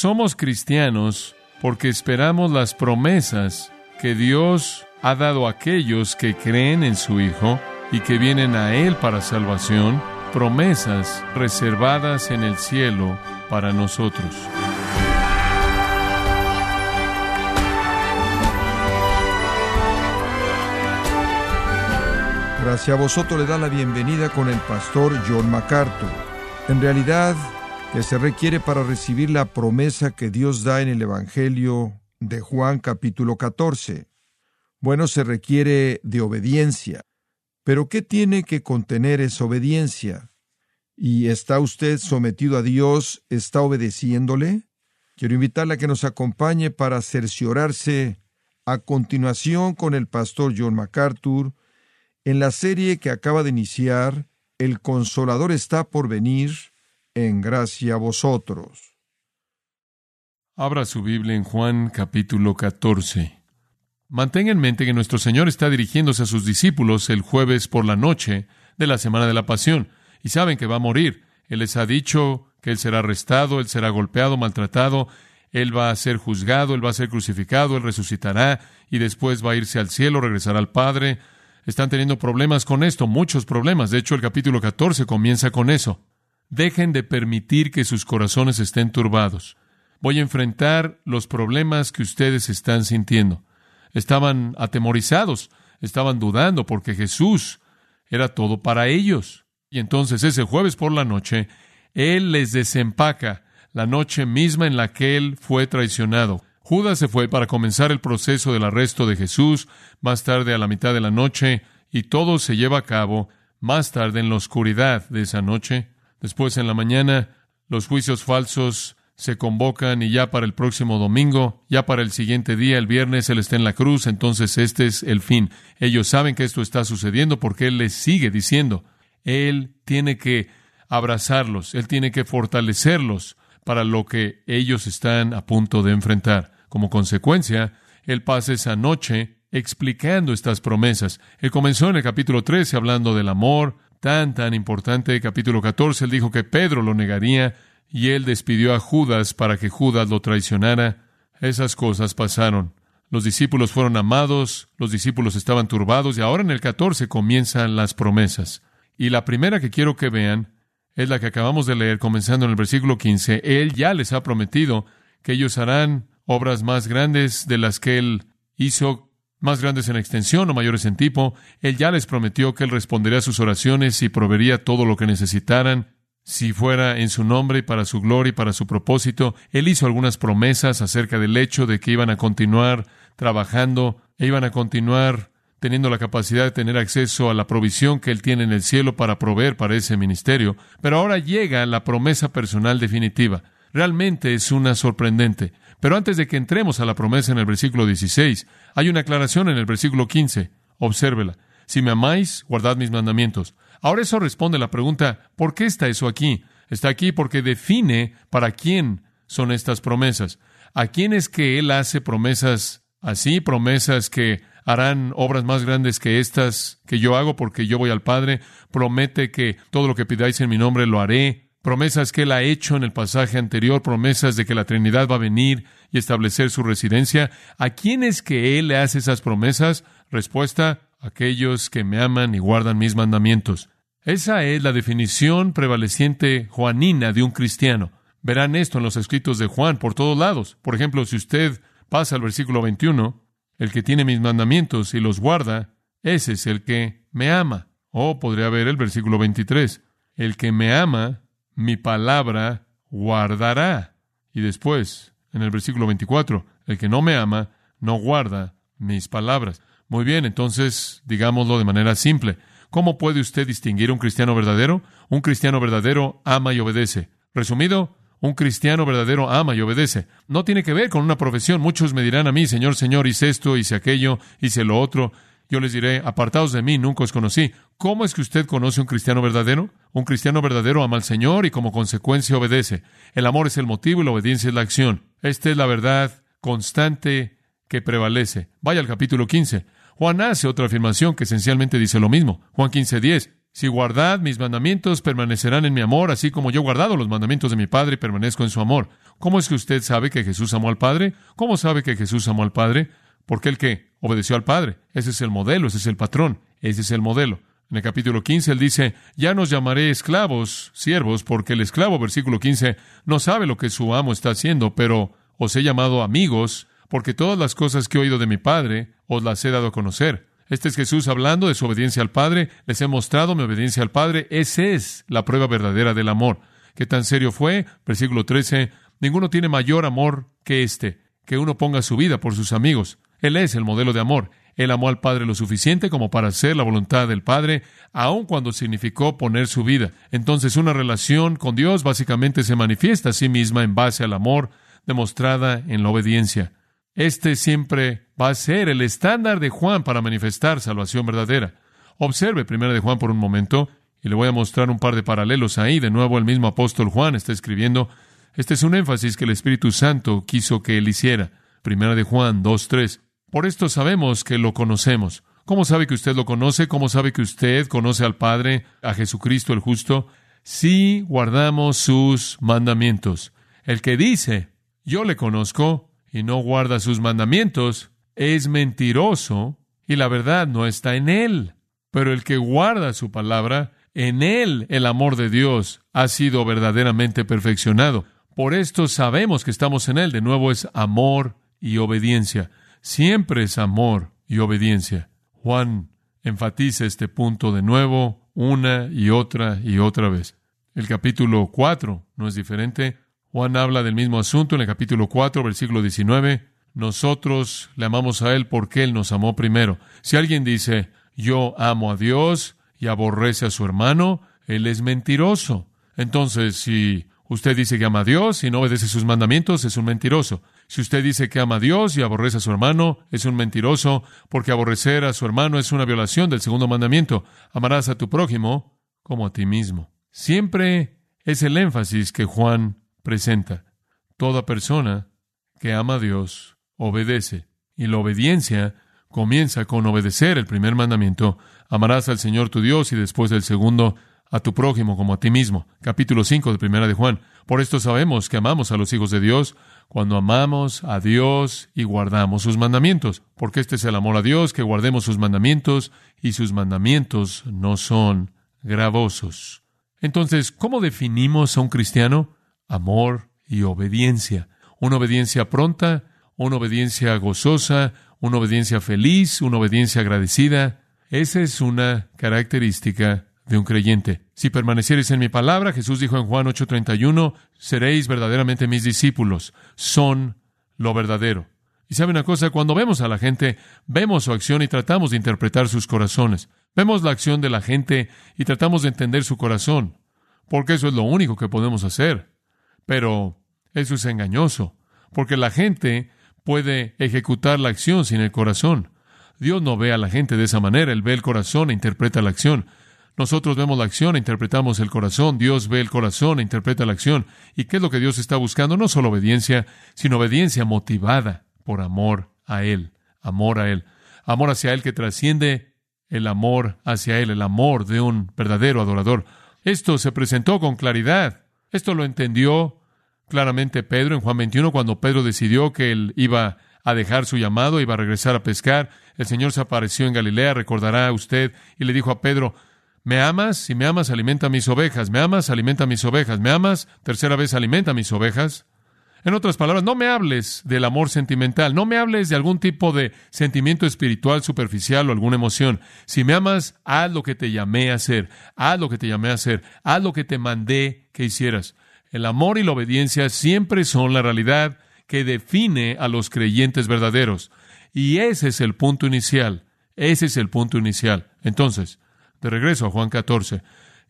Somos cristianos porque esperamos las promesas que Dios ha dado a aquellos que creen en su Hijo y que vienen a Él para salvación, promesas reservadas en el cielo para nosotros. Gracias a vosotros le da la bienvenida con el pastor John MacArthur. En realidad, que se requiere para recibir la promesa que Dios da en el Evangelio de Juan capítulo 14. Bueno, se requiere de obediencia. Pero ¿qué tiene que contener esa obediencia? ¿Y está usted sometido a Dios? ¿Está obedeciéndole? Quiero invitarle a que nos acompañe para cerciorarse a continuación con el pastor John MacArthur en la serie que acaba de iniciar, El Consolador está por venir, en gracia a vosotros. Abra su Biblia en Juan capítulo 14. Mantenga en mente que nuestro Señor está dirigiéndose a sus discípulos el jueves por la noche de la semana de la pasión, y saben que va a morir. Él les ha dicho que Él será arrestado, Él será golpeado, maltratado, Él va a ser juzgado, Él va a ser crucificado, Él resucitará, y después va a irse al cielo, regresará al Padre. Están teniendo problemas con esto, muchos problemas. De hecho, el capítulo 14 comienza con eso. Dejen de permitir que sus corazones estén turbados. Voy a enfrentar los problemas que ustedes están sintiendo. Estaban atemorizados, estaban dudando porque Jesús era todo para ellos. Y entonces ese jueves por la noche, Él les desempaca la noche misma en la que Él fue traicionado. Judas se fue para comenzar el proceso del arresto de Jesús más tarde a la mitad de la noche y todo se lleva a cabo más tarde en la oscuridad de esa noche. Después en la mañana los juicios falsos se convocan y ya para el próximo domingo, ya para el siguiente día, el viernes, Él está en la cruz, entonces este es el fin. Ellos saben que esto está sucediendo porque Él les sigue diciendo, Él tiene que abrazarlos, Él tiene que fortalecerlos para lo que ellos están a punto de enfrentar. Como consecuencia, Él pasa esa noche explicando estas promesas. Él comenzó en el capítulo 13 hablando del amor, tan, tan importante. Capítulo 14, Él dijo que Pedro lo negaría y Él despidió a Judas para que Judas lo traicionara. Esas cosas pasaron. Los discípulos fueron amados, los discípulos estaban turbados y ahora en el 14 comienzan las promesas. Y la primera que quiero que vean es la que acabamos de leer comenzando en el versículo 15. Él ya les ha prometido que ellos harán obras más grandes de las que Él hizo, más grandes en extensión o mayores en tipo. Él ya les prometió que Él respondería a sus oraciones y proveería todo lo que necesitaran si fuera en su nombre y para su gloria y para su propósito. Él hizo algunas promesas acerca del hecho de que iban a continuar trabajando e iban a continuar teniendo la capacidad de tener acceso a la provisión que Él tiene en el cielo para proveer para ese ministerio. Pero ahora llega la promesa personal definitiva. Realmente es una sorprendente. Pero antes de que entremos a la promesa en el versículo 16, hay una aclaración en el versículo 15. Obsérvela. Si me amáis, guardad mis mandamientos. Ahora eso responde a la pregunta, ¿por qué está eso aquí? Está aquí porque define para quién son estas promesas. ¿A quién es que Él hace promesas así? Promesas que harán obras más grandes que estas que yo hago porque yo voy al Padre. Promete que todo lo que pidáis en mi nombre lo haré promesas que él ha hecho en el pasaje anterior, promesas de que la Trinidad va a venir y establecer su residencia. ¿A quién es que él le hace esas promesas? Respuesta, aquellos que me aman y guardan mis mandamientos. Esa es la definición prevaleciente juanina de un cristiano. Verán esto en los escritos de Juan por todos lados. Por ejemplo, si usted pasa al versículo 21, el que tiene mis mandamientos y los guarda, ese es el que me ama. O podría ver el versículo 23, el que me ama mi palabra guardará. Y después, en el versículo 24, el que no me ama, no guarda mis palabras. Muy bien, entonces, digámoslo de manera simple. ¿Cómo puede usted distinguir un cristiano verdadero? Un cristiano verdadero ama y obedece. Resumido, un cristiano verdadero ama y obedece. No tiene que ver con una profesión. Muchos me dirán a mí, Señor, Señor, hice esto, hice aquello, hice lo otro. Yo les diré, apartados de mí, nunca os conocí. ¿Cómo es que usted conoce un cristiano verdadero? Un cristiano verdadero ama al Señor y como consecuencia obedece. El amor es el motivo y la obediencia es la acción. Esta es la verdad constante que prevalece. Vaya al capítulo 15. Juan hace otra afirmación que esencialmente dice lo mismo. Juan 15, 10. si guardad mis mandamientos, permanecerán en mi amor, así como yo he guardado los mandamientos de mi Padre y permanezco en su amor. ¿Cómo es que usted sabe que Jesús amó al Padre? ¿Cómo sabe que Jesús amó al Padre? Porque el que obedeció al Padre. Ese es el modelo, ese es el patrón, ese es el modelo. En el capítulo 15 él dice, ya nos llamaré esclavos, siervos, porque el esclavo, versículo 15, no sabe lo que su amo está haciendo, pero os he llamado amigos, porque todas las cosas que he oído de mi Padre os las he dado a conocer. Este es Jesús hablando de su obediencia al Padre. Les he mostrado mi obediencia al Padre. Esa es la prueba verdadera del amor. ¿Qué tan serio fue? Versículo 13. Ninguno tiene mayor amor que este, que uno ponga su vida por sus amigos. Él es el modelo de amor. Él amó al Padre lo suficiente como para hacer la voluntad del Padre, aun cuando significó poner su vida. Entonces una relación con Dios básicamente se manifiesta a sí misma en base al amor demostrada en la obediencia. Este siempre va a ser el estándar de Juan para manifestar salvación verdadera. Observe primero de Juan por un momento y le voy a mostrar un par de paralelos ahí. De nuevo, el mismo apóstol Juan está escribiendo. Este es un énfasis que el Espíritu Santo quiso que él hiciera. Primera de Juan 2.3. Por esto sabemos que lo conocemos. ¿Cómo sabe que usted lo conoce? ¿Cómo sabe que usted conoce al Padre, a Jesucristo el justo? Si guardamos sus mandamientos. El que dice, yo le conozco, y no guarda sus mandamientos, es mentiroso y la verdad no está en él. Pero el que guarda su palabra, en él el amor de Dios ha sido verdaderamente perfeccionado. Por esto sabemos que estamos en él. De nuevo es amor y obediencia. Siempre es amor y obediencia. Juan enfatiza este punto de nuevo una y otra y otra vez. El capítulo 4 no es diferente. Juan habla del mismo asunto en el capítulo 4, versículo 19. Nosotros le amamos a Él porque Él nos amó primero. Si alguien dice, yo amo a Dios y aborrece a su hermano, Él es mentiroso. Entonces, si usted dice que ama a Dios y no obedece sus mandamientos, es un mentiroso. Si usted dice que ama a Dios y aborrece a su hermano, es un mentiroso, porque aborrecer a su hermano es una violación del segundo mandamiento. Amarás a tu prójimo como a ti mismo. Siempre es el énfasis que Juan presenta. Toda persona que ama a Dios obedece. Y la obediencia comienza con obedecer el primer mandamiento. Amarás al Señor tu Dios y después del segundo a tu prójimo como a ti mismo. Capítulo 5 de Primera de Juan. Por esto sabemos que amamos a los hijos de Dios cuando amamos a Dios y guardamos sus mandamientos. Porque este es el amor a Dios, que guardemos sus mandamientos y sus mandamientos no son gravosos. Entonces, ¿cómo definimos a un cristiano? amor y obediencia. Una obediencia pronta, una obediencia gozosa, una obediencia feliz, una obediencia agradecida. Esa es una característica de un creyente. Si permaneciereis en mi palabra, Jesús dijo en Juan 8:31, seréis verdaderamente mis discípulos. Son lo verdadero. Y sabe una cosa, cuando vemos a la gente, vemos su acción y tratamos de interpretar sus corazones. Vemos la acción de la gente y tratamos de entender su corazón, porque eso es lo único que podemos hacer. Pero eso es engañoso, porque la gente puede ejecutar la acción sin el corazón. Dios no ve a la gente de esa manera, Él ve el corazón e interpreta la acción. Nosotros vemos la acción interpretamos el corazón, Dios ve el corazón e interpreta la acción. ¿Y qué es lo que Dios está buscando? No solo obediencia, sino obediencia motivada por amor a Él, amor a Él, amor hacia Él que trasciende el amor hacia Él, el amor de un verdadero adorador. Esto se presentó con claridad. Esto lo entendió claramente Pedro en Juan 21 cuando Pedro decidió que él iba a dejar su llamado, iba a regresar a pescar. El Señor se apareció en Galilea, recordará usted, y le dijo a Pedro, ¿me amas? Si me amas, alimenta mis ovejas. ¿Me amas? Alimenta mis ovejas. ¿Me amas? Tercera vez, alimenta mis ovejas. En otras palabras, no me hables del amor sentimental, no me hables de algún tipo de sentimiento espiritual superficial o alguna emoción. Si me amas, haz lo que te llamé a hacer, haz lo que te llamé a hacer, haz lo que te mandé que hicieras. El amor y la obediencia siempre son la realidad que define a los creyentes verdaderos. Y ese es el punto inicial. Ese es el punto inicial. Entonces, de regreso a Juan 14.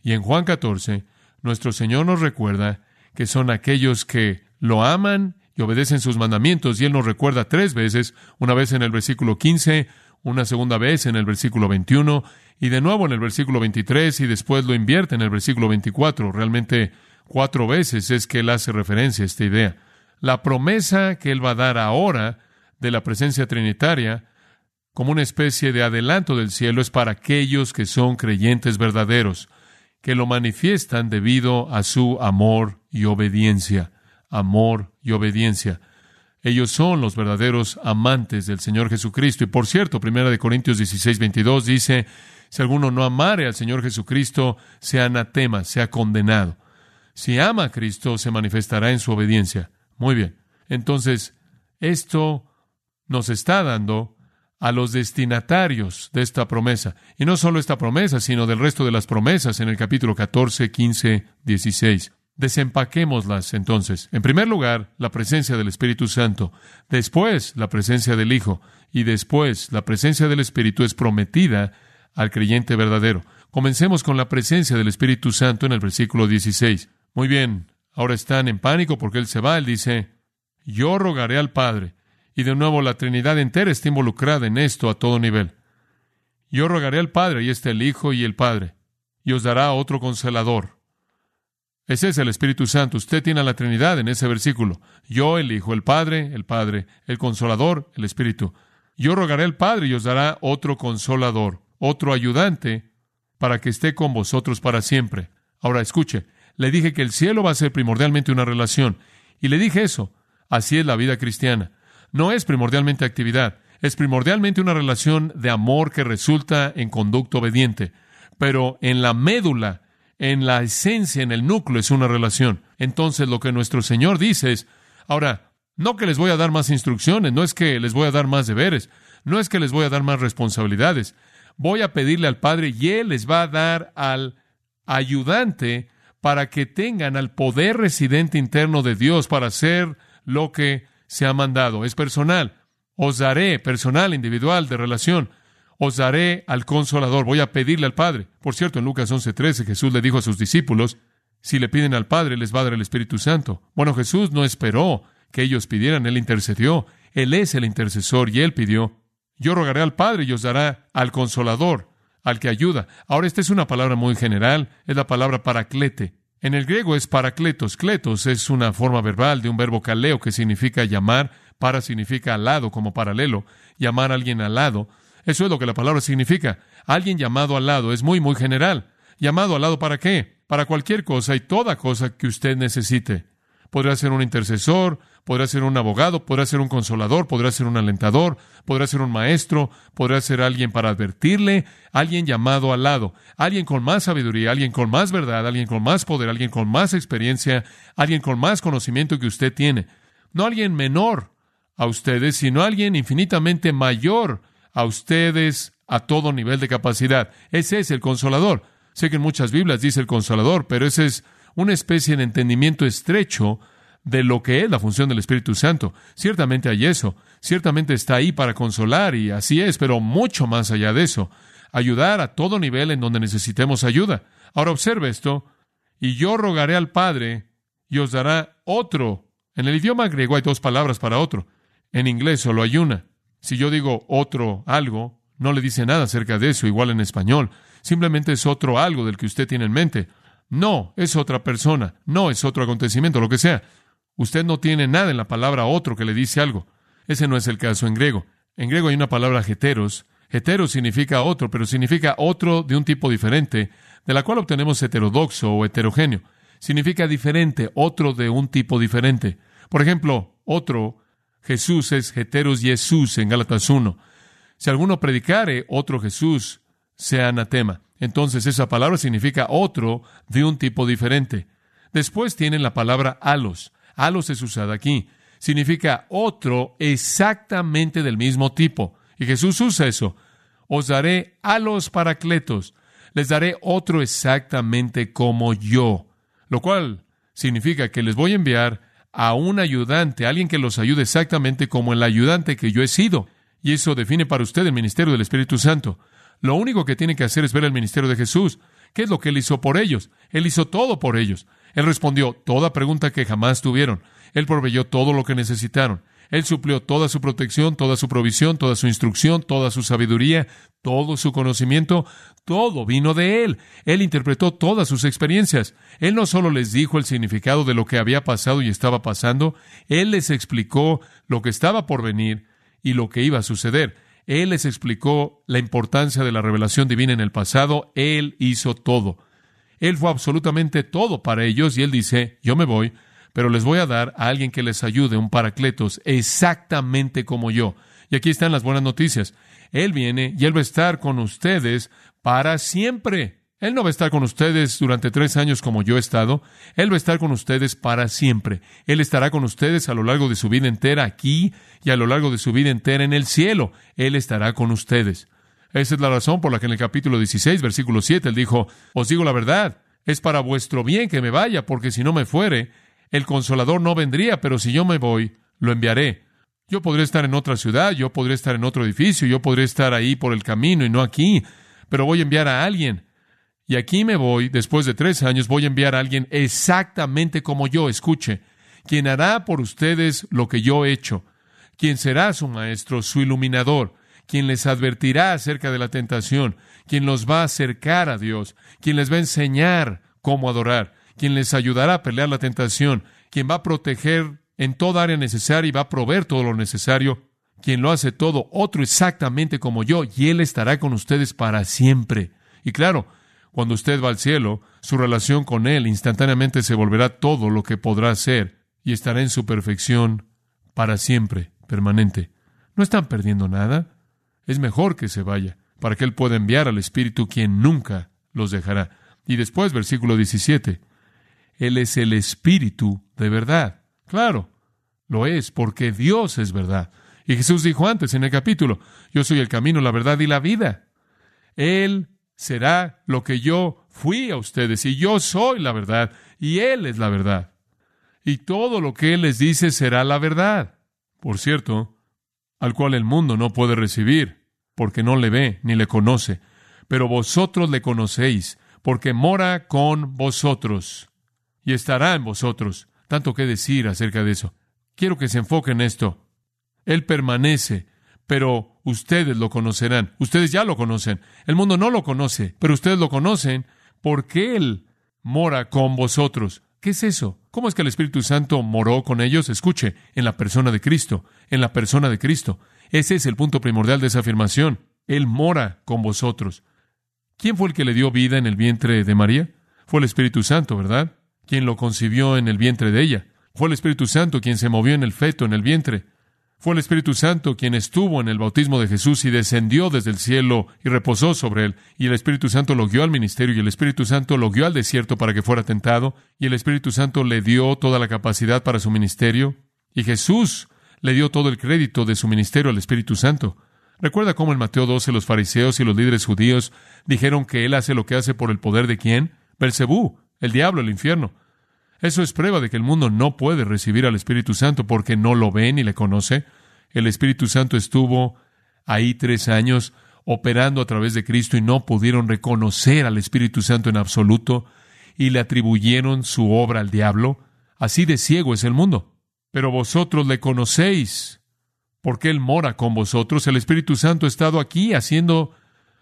Y en Juan 14, nuestro Señor nos recuerda que son aquellos que lo aman y obedecen sus mandamientos. Y Él nos recuerda tres veces, una vez en el versículo 15, una segunda vez en el versículo 21 y de nuevo en el versículo 23 y después lo invierte en el versículo 24. Realmente Cuatro veces es que él hace referencia a esta idea. La promesa que él va a dar ahora de la presencia trinitaria como una especie de adelanto del cielo, es para aquellos que son creyentes verdaderos, que lo manifiestan debido a su amor y obediencia. Amor y obediencia. Ellos son los verdaderos amantes del Señor Jesucristo. Y por cierto, Primera de Corintios 16, 22 dice, si alguno no amare al Señor Jesucristo, sea anatema, sea condenado. Si ama a Cristo, se manifestará en su obediencia. Muy bien. Entonces, esto nos está dando a los destinatarios de esta promesa. Y no solo esta promesa, sino del resto de las promesas en el capítulo 14, 15, 16. Desempaquémoslas entonces. En primer lugar, la presencia del Espíritu Santo. Después, la presencia del Hijo. Y después, la presencia del Espíritu es prometida al creyente verdadero. Comencemos con la presencia del Espíritu Santo en el versículo 16. Muy bien, ahora están en pánico porque Él se va. Él dice, yo rogaré al Padre y de nuevo la Trinidad entera está involucrada en esto a todo nivel. Yo rogaré al Padre, y está el Hijo y el Padre, y os dará otro consolador. Ese es el Espíritu Santo. Usted tiene a la Trinidad en ese versículo. Yo, el Hijo, el Padre, el Padre, el Consolador, el Espíritu. Yo rogaré al Padre y os dará otro consolador, otro ayudante, para que esté con vosotros para siempre. Ahora escuche, le dije que el cielo va a ser primordialmente una relación, y le dije eso. Así es la vida cristiana no es primordialmente actividad, es primordialmente una relación de amor que resulta en conducta obediente, pero en la médula, en la esencia, en el núcleo es una relación. Entonces lo que nuestro Señor dice es, ahora, no que les voy a dar más instrucciones, no es que les voy a dar más deberes, no es que les voy a dar más responsabilidades, voy a pedirle al Padre y Él les va a dar al ayudante para que tengan al poder residente interno de Dios para hacer lo que se ha mandado. Es personal. Os daré, personal, individual, de relación. Os daré al consolador. Voy a pedirle al Padre. Por cierto, en Lucas 11:13 Jesús le dijo a sus discípulos, si le piden al Padre, les va a dar el Espíritu Santo. Bueno, Jesús no esperó que ellos pidieran, Él intercedió. Él es el intercesor y Él pidió. Yo rogaré al Padre y os dará al consolador, al que ayuda. Ahora, esta es una palabra muy general, es la palabra paraclete. En el griego es paracletos. Cletos es una forma verbal de un verbo caleo que significa llamar. Para significa al lado, como paralelo. Llamar a alguien al lado. Eso es lo que la palabra significa. Alguien llamado al lado es muy, muy general. ¿Llamado al lado para qué? Para cualquier cosa y toda cosa que usted necesite. Podrá ser un intercesor, podrá ser un abogado, podrá ser un consolador, podrá ser un alentador, podrá ser un maestro, podrá ser alguien para advertirle, alguien llamado al lado, alguien con más sabiduría, alguien con más verdad, alguien con más poder, alguien con más experiencia, alguien con más conocimiento que usted tiene. No alguien menor a ustedes, sino alguien infinitamente mayor a ustedes a todo nivel de capacidad. Ese es el consolador. Sé que en muchas Biblias dice el consolador, pero ese es una especie de entendimiento estrecho de lo que es la función del Espíritu Santo. Ciertamente hay eso, ciertamente está ahí para consolar y así es, pero mucho más allá de eso, ayudar a todo nivel en donde necesitemos ayuda. Ahora observe esto, y yo rogaré al Padre y os dará otro. En el idioma griego hay dos palabras para otro, en inglés solo hay una. Si yo digo otro algo, no le dice nada acerca de eso, igual en español, simplemente es otro algo del que usted tiene en mente. No, es otra persona, no es otro acontecimiento, lo que sea. Usted no tiene nada en la palabra otro que le dice algo. Ese no es el caso en griego. En griego hay una palabra heteros. Heteros significa otro, pero significa otro de un tipo diferente, de la cual obtenemos heterodoxo o heterogéneo. Significa diferente, otro de un tipo diferente. Por ejemplo, otro, Jesús es heteros Jesús en Gálatas 1. Si alguno predicare otro Jesús, sea anatema. Entonces esa palabra significa otro de un tipo diferente. Después tienen la palabra alos. Alos es usada aquí. Significa otro exactamente del mismo tipo. Y Jesús usa eso. Os daré a los paracletos. Les daré otro exactamente como yo. Lo cual significa que les voy a enviar a un ayudante, alguien que los ayude exactamente como el ayudante que yo he sido. Y eso define para usted el ministerio del Espíritu Santo. Lo único que tiene que hacer es ver el ministerio de Jesús. ¿Qué es lo que Él hizo por ellos? Él hizo todo por ellos. Él respondió toda pregunta que jamás tuvieron. Él proveyó todo lo que necesitaron. Él suplió toda su protección, toda su provisión, toda su instrucción, toda su sabiduría, todo su conocimiento, todo vino de Él. Él interpretó todas sus experiencias. Él no solo les dijo el significado de lo que había pasado y estaba pasando, Él les explicó lo que estaba por venir y lo que iba a suceder. Él les explicó la importancia de la revelación divina en el pasado. Él hizo todo. Él fue absolutamente todo para ellos y Él dice, yo me voy, pero les voy a dar a alguien que les ayude, un paracletos, exactamente como yo. Y aquí están las buenas noticias. Él viene y Él va a estar con ustedes para siempre. Él no va a estar con ustedes durante tres años como yo he estado. Él va a estar con ustedes para siempre. Él estará con ustedes a lo largo de su vida entera aquí y a lo largo de su vida entera en el cielo. Él estará con ustedes. Esa es la razón por la que en el capítulo 16, versículo 7, él dijo, Os digo la verdad, es para vuestro bien que me vaya, porque si no me fuere, el consolador no vendría, pero si yo me voy, lo enviaré. Yo podría estar en otra ciudad, yo podría estar en otro edificio, yo podría estar ahí por el camino y no aquí, pero voy a enviar a alguien. Y aquí me voy, después de tres años, voy a enviar a alguien exactamente como yo, escuche, quien hará por ustedes lo que yo he hecho, quien será su maestro, su iluminador, quien les advertirá acerca de la tentación, quien los va a acercar a Dios, quien les va a enseñar cómo adorar, quien les ayudará a pelear la tentación, quien va a proteger en toda área necesaria y va a proveer todo lo necesario, quien lo hace todo, otro exactamente como yo, y Él estará con ustedes para siempre. Y claro, cuando usted va al cielo, su relación con Él instantáneamente se volverá todo lo que podrá ser y estará en su perfección para siempre, permanente. No están perdiendo nada es mejor que se vaya, para que Él pueda enviar al Espíritu quien nunca los dejará. Y después, versículo 17, Él es el Espíritu de verdad. Claro, lo es, porque Dios es verdad. Y Jesús dijo antes en el capítulo, yo soy el camino, la verdad y la vida. Él será lo que yo fui a ustedes, y yo soy la verdad, y Él es la verdad. Y todo lo que Él les dice será la verdad. Por cierto, al cual el mundo no puede recibir, porque no le ve ni le conoce, pero vosotros le conocéis, porque mora con vosotros y estará en vosotros. Tanto que decir acerca de eso. Quiero que se enfoque en esto. Él permanece, pero ustedes lo conocerán. Ustedes ya lo conocen. El mundo no lo conoce, pero ustedes lo conocen porque Él mora con vosotros. ¿Qué es eso? ¿Cómo es que el Espíritu Santo moró con ellos? Escuche, en la persona de Cristo, en la persona de Cristo. Ese es el punto primordial de esa afirmación. Él mora con vosotros. ¿Quién fue el que le dio vida en el vientre de María? Fue el Espíritu Santo, ¿verdad? Quien lo concibió en el vientre de ella. Fue el Espíritu Santo quien se movió en el feto, en el vientre. Fue el Espíritu Santo quien estuvo en el bautismo de Jesús y descendió desde el cielo y reposó sobre él. Y el Espíritu Santo lo guió al ministerio y el Espíritu Santo lo guió al desierto para que fuera tentado. Y el Espíritu Santo le dio toda la capacidad para su ministerio. Y Jesús le dio todo el crédito de su ministerio al Espíritu Santo. Recuerda cómo en Mateo 12 los fariseos y los líderes judíos dijeron que él hace lo que hace por el poder de quién? Belcebú, el diablo, el infierno. Eso es prueba de que el mundo no puede recibir al Espíritu Santo porque no lo ve ni le conoce. El Espíritu Santo estuvo ahí tres años operando a través de Cristo y no pudieron reconocer al Espíritu Santo en absoluto y le atribuyeron su obra al diablo. Así de ciego es el mundo. Pero vosotros le conocéis, porque Él mora con vosotros. El Espíritu Santo ha estado aquí haciendo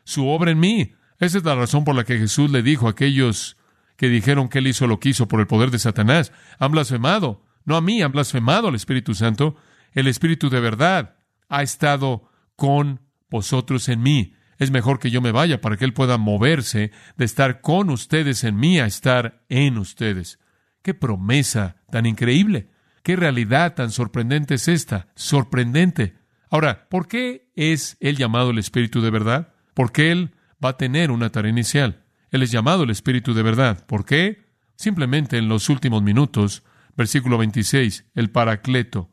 su obra en mí. Esa es la razón por la que Jesús le dijo a aquellos que dijeron que Él hizo lo que hizo por el poder de Satanás. Han blasfemado. No a mí, han blasfemado al Espíritu Santo. El Espíritu de verdad ha estado con vosotros en mí. Es mejor que yo me vaya para que Él pueda moverse de estar con ustedes en mí a estar en ustedes. ¡Qué promesa tan increíble! ¿Qué realidad tan sorprendente es esta? Sorprendente. Ahora, ¿por qué es Él llamado el Espíritu de verdad? Porque Él va a tener una tarea inicial. Él es llamado el Espíritu de verdad. ¿Por qué? Simplemente en los últimos minutos, versículo 26, el Paracleto,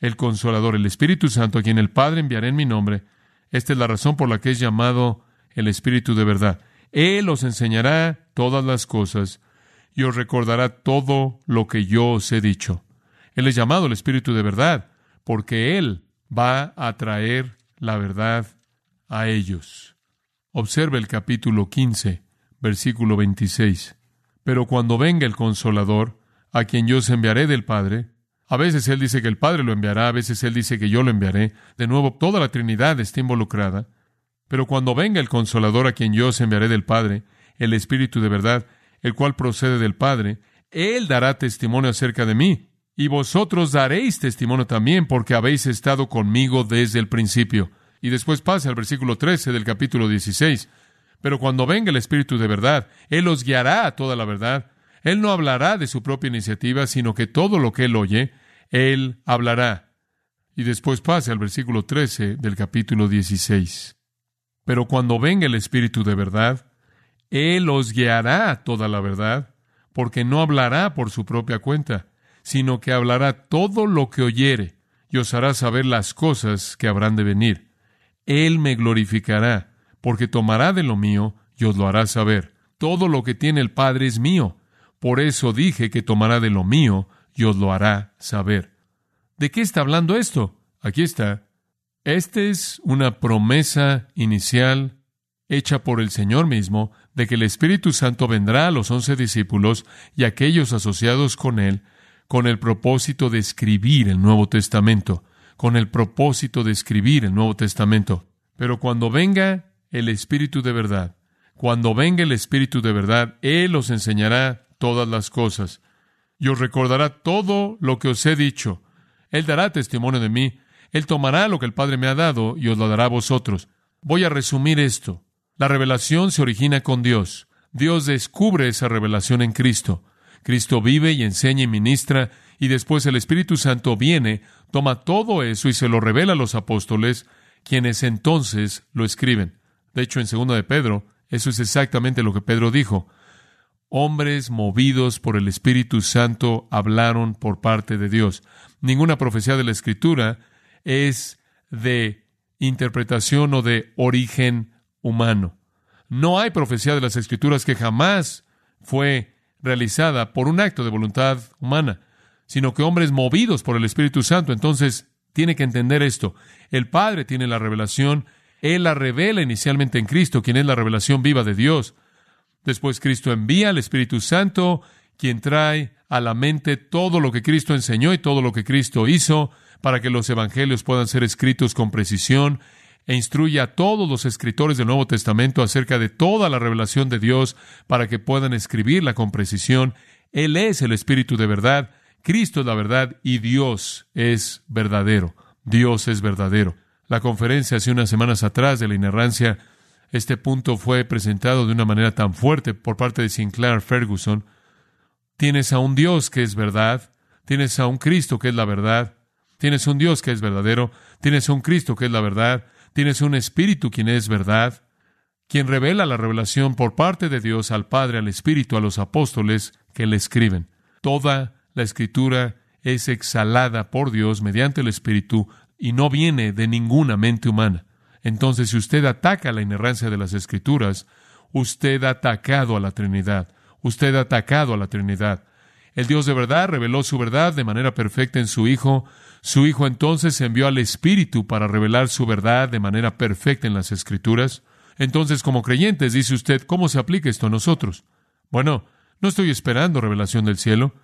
el Consolador, el Espíritu Santo, a quien el Padre enviará en mi nombre. Esta es la razón por la que es llamado el Espíritu de verdad. Él os enseñará todas las cosas y os recordará todo lo que yo os he dicho. Él es llamado el Espíritu de verdad, porque Él va a traer la verdad a ellos. Observe el capítulo 15, versículo 26. Pero cuando venga el consolador, a quien yo os enviaré del Padre, a veces Él dice que el Padre lo enviará, a veces Él dice que yo lo enviaré. De nuevo, toda la Trinidad está involucrada. Pero cuando venga el consolador a quien yo os enviaré del Padre, el Espíritu de verdad, el cual procede del Padre, Él dará testimonio acerca de mí, y vosotros daréis testimonio también porque habéis estado conmigo desde el principio. Y después pase al versículo 13 del capítulo 16. Pero cuando venga el Espíritu de verdad, Él os guiará a toda la verdad. Él no hablará de su propia iniciativa, sino que todo lo que Él oye, Él hablará. Y después pase al versículo 13 del capítulo 16. Pero cuando venga el Espíritu de verdad, Él os guiará a toda la verdad, porque no hablará por su propia cuenta, sino que hablará todo lo que oyere, y os hará saber las cosas que habrán de venir. Él me glorificará, porque tomará de lo mío y os lo hará saber. Todo lo que tiene el Padre es mío. Por eso dije que tomará de lo mío y os lo hará saber. ¿De qué está hablando esto? Aquí está. Esta es una promesa inicial hecha por el Señor mismo de que el Espíritu Santo vendrá a los once discípulos y a aquellos asociados con él con el propósito de escribir el Nuevo Testamento, con el propósito de escribir el Nuevo Testamento. Pero cuando venga el Espíritu de verdad, cuando venga el Espíritu de verdad, Él os enseñará todas las cosas y os recordará todo lo que os he dicho. Él dará testimonio de mí, Él tomará lo que el Padre me ha dado y os lo dará a vosotros. Voy a resumir esto. La revelación se origina con Dios. Dios descubre esa revelación en Cristo. Cristo vive y enseña y ministra, y después el Espíritu Santo viene, toma todo eso y se lo revela a los apóstoles, quienes entonces lo escriben. De hecho, en segundo de Pedro, eso es exactamente lo que Pedro dijo. Hombres movidos por el Espíritu Santo hablaron por parte de Dios. Ninguna profecía de la Escritura es de interpretación o de origen humano. No hay profecía de las Escrituras que jamás fue realizada por un acto de voluntad humana, sino que hombres movidos por el Espíritu Santo. Entonces, tiene que entender esto. El Padre tiene la revelación, Él la revela inicialmente en Cristo, quien es la revelación viva de Dios. Después Cristo envía al Espíritu Santo, quien trae a la mente todo lo que Cristo enseñó y todo lo que Cristo hizo, para que los evangelios puedan ser escritos con precisión e instruye a todos los escritores del Nuevo Testamento acerca de toda la revelación de Dios para que puedan escribirla con precisión. Él es el Espíritu de verdad, Cristo es la verdad y Dios es verdadero. Dios es verdadero. La conferencia hace unas semanas atrás de la inerrancia, este punto fue presentado de una manera tan fuerte por parte de Sinclair Ferguson. Tienes a un Dios que es verdad, tienes a un Cristo que es la verdad, tienes un Dios que es verdadero, tienes a un Cristo que es la verdad, Tienes un Espíritu quien es verdad, quien revela la revelación por parte de Dios al Padre, al Espíritu, a los apóstoles que le escriben. Toda la escritura es exhalada por Dios mediante el Espíritu y no viene de ninguna mente humana. Entonces, si usted ataca la inerrancia de las escrituras, usted ha atacado a la Trinidad. Usted ha atacado a la Trinidad. El Dios de verdad reveló su verdad de manera perfecta en su Hijo, su Hijo entonces envió al Espíritu para revelar su verdad de manera perfecta en las Escrituras. Entonces, como creyentes, dice usted, ¿cómo se aplica esto a nosotros? Bueno, no estoy esperando revelación del cielo.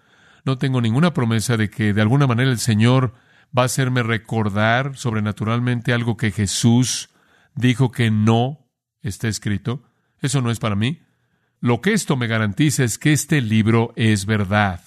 No tengo ninguna promesa de que de alguna manera el Señor va a hacerme recordar sobrenaturalmente algo que Jesús dijo que no está escrito. Eso no es para mí. Lo que esto me garantiza es que este libro es verdad.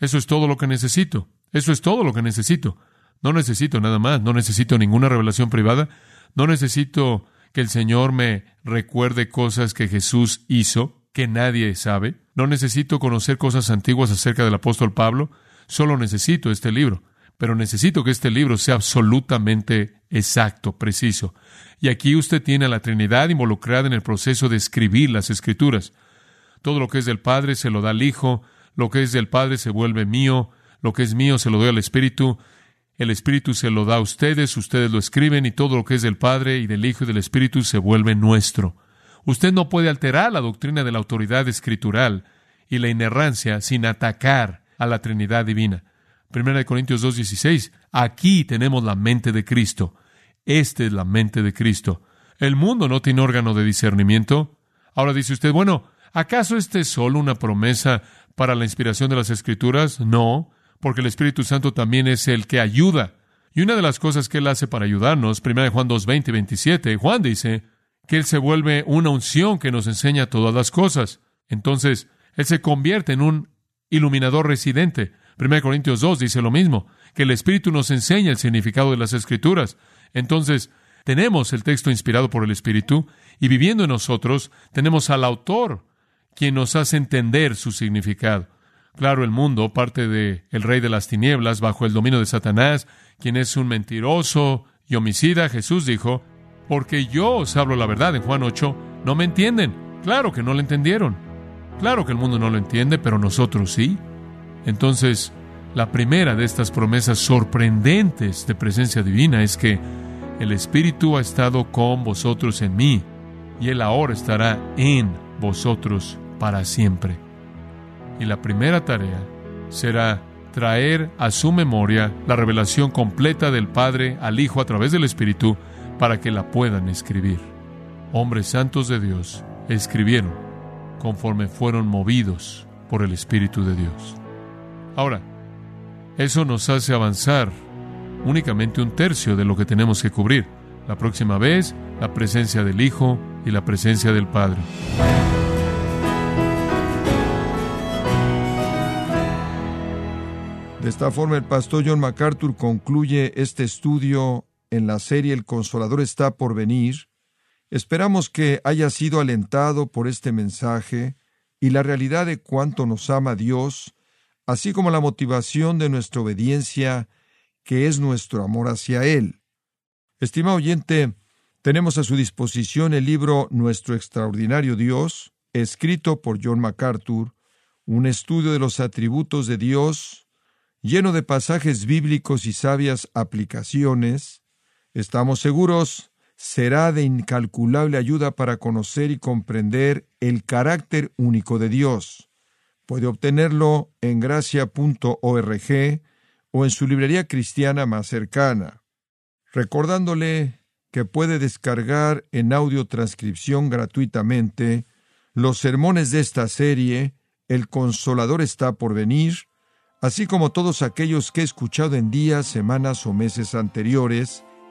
Eso es todo lo que necesito. Eso es todo lo que necesito. No necesito nada más, no necesito ninguna revelación privada, no necesito que el Señor me recuerde cosas que Jesús hizo, que nadie sabe, no necesito conocer cosas antiguas acerca del apóstol Pablo, solo necesito este libro, pero necesito que este libro sea absolutamente exacto, preciso. Y aquí usted tiene a la Trinidad involucrada en el proceso de escribir las escrituras. Todo lo que es del Padre se lo da al Hijo, lo que es del Padre se vuelve mío, lo que es mío se lo doy al Espíritu, el Espíritu se lo da a ustedes, ustedes lo escriben y todo lo que es del Padre y del Hijo y del Espíritu se vuelve nuestro. Usted no puede alterar la doctrina de la autoridad escritural y la inerrancia sin atacar a la Trinidad divina. Primera de Corintios 2:16. Aquí tenemos la mente de Cristo. Esta es la mente de Cristo. El mundo no tiene órgano de discernimiento. Ahora dice usted, bueno, ¿acaso este es solo una promesa para la inspiración de las Escrituras? No porque el Espíritu Santo también es el que ayuda. Y una de las cosas que Él hace para ayudarnos, 1 Juan 2, 20 y 27, Juan dice que Él se vuelve una unción que nos enseña todas las cosas. Entonces, Él se convierte en un iluminador residente. 1 Corintios 2 dice lo mismo, que el Espíritu nos enseña el significado de las Escrituras. Entonces, tenemos el texto inspirado por el Espíritu y viviendo en nosotros tenemos al autor quien nos hace entender su significado. Claro, el mundo, parte de el rey de las tinieblas, bajo el dominio de Satanás, quien es un mentiroso y homicida, Jesús dijo, porque yo os hablo la verdad en Juan 8, no me entienden. Claro que no lo entendieron. Claro que el mundo no lo entiende, pero nosotros sí. Entonces, la primera de estas promesas sorprendentes de presencia divina es que el Espíritu ha estado con vosotros en mí y Él ahora estará en vosotros para siempre. Y la primera tarea será traer a su memoria la revelación completa del Padre al Hijo a través del Espíritu para que la puedan escribir. Hombres santos de Dios escribieron conforme fueron movidos por el Espíritu de Dios. Ahora, eso nos hace avanzar únicamente un tercio de lo que tenemos que cubrir. La próxima vez, la presencia del Hijo y la presencia del Padre. De esta forma, el pastor John MacArthur concluye este estudio en la serie El Consolador está por venir. Esperamos que haya sido alentado por este mensaje y la realidad de cuánto nos ama Dios, así como la motivación de nuestra obediencia, que es nuestro amor hacia Él. Estimado oyente, tenemos a su disposición el libro Nuestro extraordinario Dios, escrito por John MacArthur, un estudio de los atributos de Dios, lleno de pasajes bíblicos y sabias aplicaciones, estamos seguros será de incalculable ayuda para conocer y comprender el carácter único de Dios. Puede obtenerlo en gracia.org o en su librería cristiana más cercana. Recordándole que puede descargar en audio transcripción gratuitamente los sermones de esta serie, El Consolador está por venir, así como todos aquellos que he escuchado en días, semanas o meses anteriores